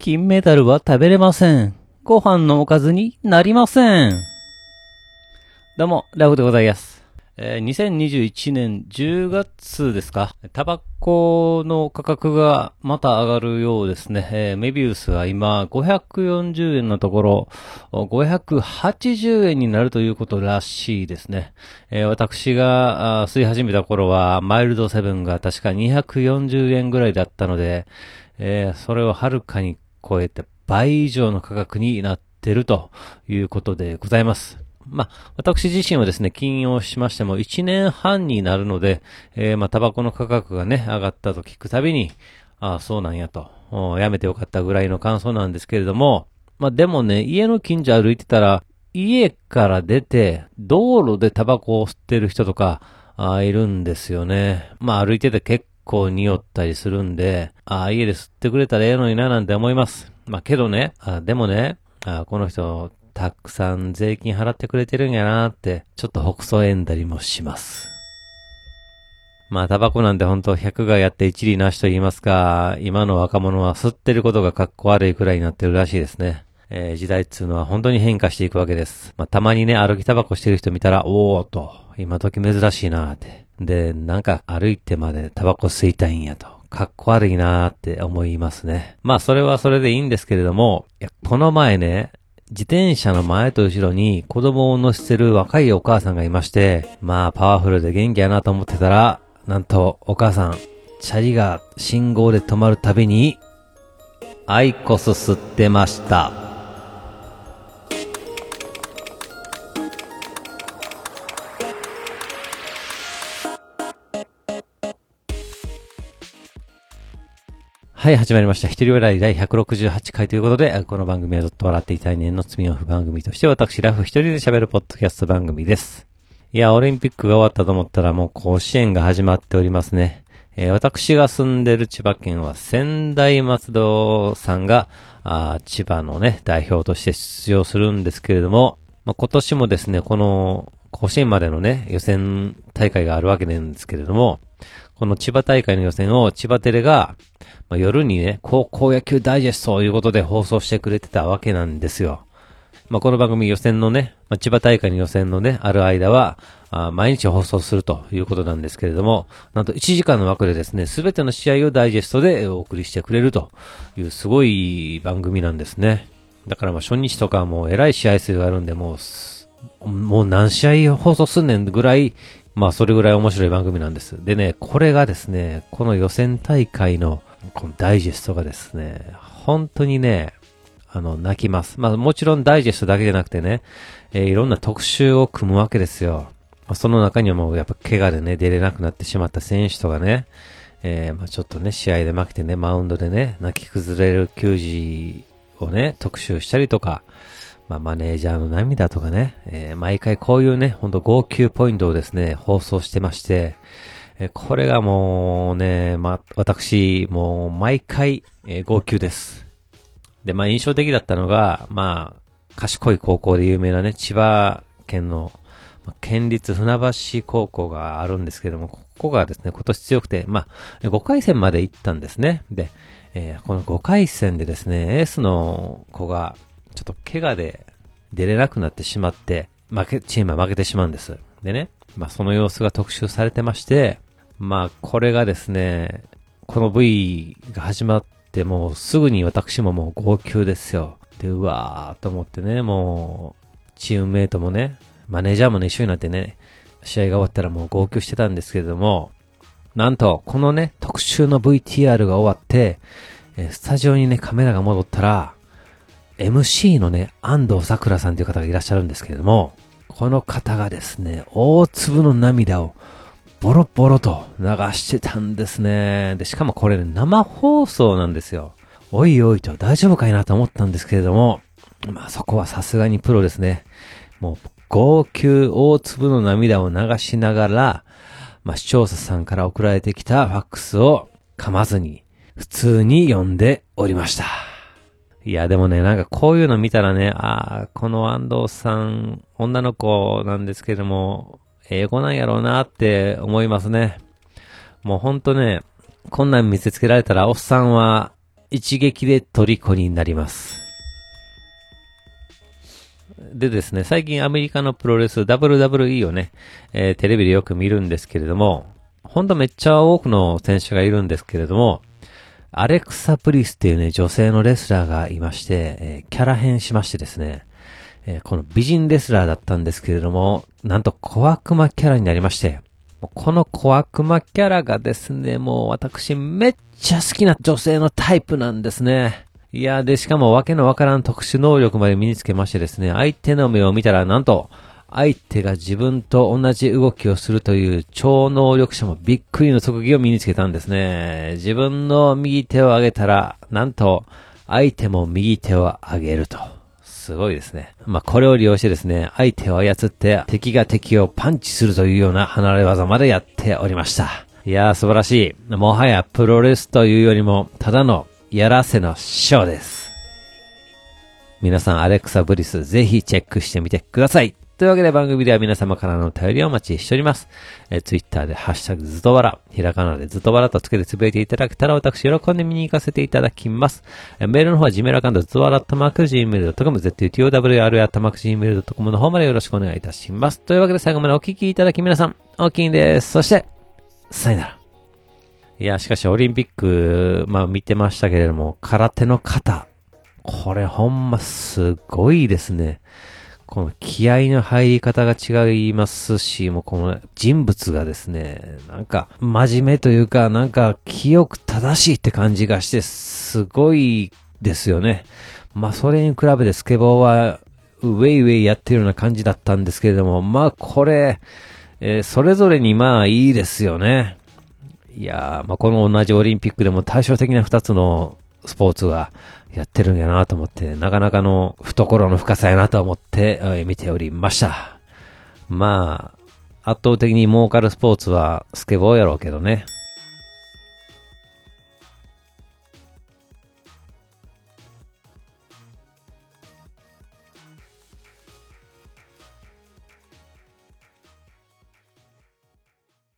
金メダルは食べれません。ご飯のおかずになりません。どうも、ラフでございます。えー2021年10月ですか？タバコの価格がまた上がるようですね。えーメビウスが今540円のところ、580円になるということらしいですね。えー私が吸い始めた頃は、マイルドセブンが確か240円ぐらいだったので、えーそれをはるかに超えて倍以上の価格になってるということでございます。まあ、私自身はですね、禁用しましても1年半になるので、えーまあ、タバコの価格がね、上がったと聞くたびに、ああ、そうなんやと、やめてよかったぐらいの感想なんですけれども、まあ、でもね、家の近所歩いてたら、家から出て、道路でタバコを吸ってる人とか、ああいるんですよね。まあ、歩いてて結構匂ったりするんで、ああ、家で吸ってくれたらええのにななんて思います。まあ、けどね、あでもね、あこの人、たくさん税金払ってくれてるんやなって、ちょっと北総えんだりもします。まあ、タバコなんて本当100がやって一理なしと言いますか、今の若者は吸ってることがかっこ悪いくらいになってるらしいですね。えー時代っつうのは本当に変化していくわけです。まあ、たまにね、歩きタバコしてる人見たら、おーっと、今時珍しいなーって。で、なんか歩いてまでタバコ吸いたいんやと。かっこ悪いなーって思いますね。まあ、それはそれでいいんですけれども、いや、この前ね、自転車の前と後ろに子供を乗せてる若いお母さんがいまして、まあパワフルで元気やなと思ってたら、なんとお母さん、チャリが信号で止まるたびに、アイコス吸ってました。はい、始まりました。一人笑い第168回ということで、この番組はずっと笑っていたい年の罪の不番組として、私、ラフ一人で喋るポッドキャスト番組です。いや、オリンピックが終わったと思ったらもう甲子園が始まっておりますね。えー私が住んでる千葉県は仙台松戸さんが、あ千葉のね、代表として出場するんですけれども、まあ、今年もですね、この甲子園までのね、予選大会があるわけなんですけれども、この千葉大会の予選を千葉テレが、まあ、夜にね、高校野球ダイジェストということで放送してくれてたわけなんですよ。まあ、この番組予選のね、まあ、千葉大会の予選のね、ある間は、あ毎日放送するということなんですけれども、なんと1時間の枠でですね、すべての試合をダイジェストでお送りしてくれるというすごい番組なんですね。だからまあ初日とかもう偉い試合数があるんで、もう、もう何試合放送すんねんぐらい、まあそれぐらい面白い番組なんです。でね、これがですね、この予選大会のこのダイジェストがですね、本当にね、あの、泣きます。まあもちろんダイジェストだけじゃなくてね、えーいろんな特集を組むわけですよ。まあその中にはもうやっぱ怪我でね、出れなくなってしまった選手とかね、えーまあちょっとね、試合で負けてね、マウンドでね、泣き崩れる球児をね、特集したりとか、まあマネージャーの涙とかね、えー毎回こういうね、ほんと号泣ポイントをですね、放送してまして、えこれがもうね、まあ私、もう毎回、えー号泣です。で、まあ印象的だったのが、まあ、賢い高校で有名なね、千葉県の、まあ県立船橋高校があるんですけども、ここがですね、今年強くて、まあ、5回戦まで行ったんですね。で、えーこの5回戦でですね、エースの子が、ちょっと怪我で出れなくなってしまって、負け、チームは負けてしまうんです。でね、まあその様子が特集されてまして、まあこれがですね、この V が始まってもうすぐに私ももう号泣ですよ。で、うわーと思ってね、もう、チームメイトもね、マネージャーもね、一緒になってね、試合が終わったらもう号泣してたんですけれども、なんと、このね、特集の VTR が終わって、スタジオにね、カメラが戻ったら、MC のね、安藤桜さんという方がいらっしゃるんですけれども、この方がですね、大粒の涙をボロボロと流してたんですね。で、しかもこれね、生放送なんですよ。おいおいと大丈夫かいなと思ったんですけれども、まあそこはさすがにプロですね。もう、号泣大粒の涙を流しながら、まあ視聴者さんから送られてきたファックスを噛まずに、普通に読んでおりました。いや、でもね、なんかこういうの見たらね、ああ、この安藤さん、女の子なんですけども、英語なんやろうなって思いますね。もうほんとね、こんなん見せつけられたら、おっさんは、一撃で虜になります。でですね、最近アメリカのプロレス WWE をね、えーテレビでよく見るんですけれども、ほんとめっちゃ多くの選手がいるんですけれども、アレクサ・プリスっていうね、女性のレスラーがいまして、えーキャラ変しましてですね、えーこの美人レスラーだったんですけれども、なんと小悪魔キャラになりまして、この小悪魔キャラがですね、もう私めっちゃ好きな女性のタイプなんですね。いや、で、しかもわけのわからん特殊能力まで身につけましてですね、相手の目を見たらなんと、相手が自分と同じ動きをするという超能力者もびっくりの特技を身につけたんですね。自分の右手を上げたら、なんと、相手も右手を上げると。すごいですね。まあ、これを利用してですね、相手を操って敵が敵をパンチするというような離れ技までやっておりました。いやー素晴らしい。もはやプロレスというよりも、ただのやらせのショーです。皆さん、アレクサブリス、ぜひチェックしてみてください。というわけで番組では皆様からのお便りをお待ちしております。えー、ツイッターでハッシュタグずとわら、ひらがなでずとわらとつけてつぶやいていただけたら私喜んで見に行かせていただきます。えーメールの方は Gmail アカウントずとわらとマーク Gmail.com、zutowr アマーク Gmail.com の方までよろしくお願いいたします。というわけで最後までお聞きいただき皆さん、大きいんです。そして、さよなら。いや、しかしオリンピック、まあ見てましたけれども、空手の型。これほんますごいですね。この気合の入り方が違いますし、もうこの人物がですね、なんか真面目というか、なんか清く正しいって感じがして、すごいですよね。まあそれに比べてスケボーは、ウェイウェイやってるような感じだったんですけれども、まあこれ、えーそれぞれにまあいいですよね。いやー、まあ、この同じオリンピックでも対照的な二つのスポーツがやってるんやなと思って、なかなかの懐の深さやなと思って、え見ておりました。まあ、圧倒的に儲かるスポーツはスケボーやろうけどね。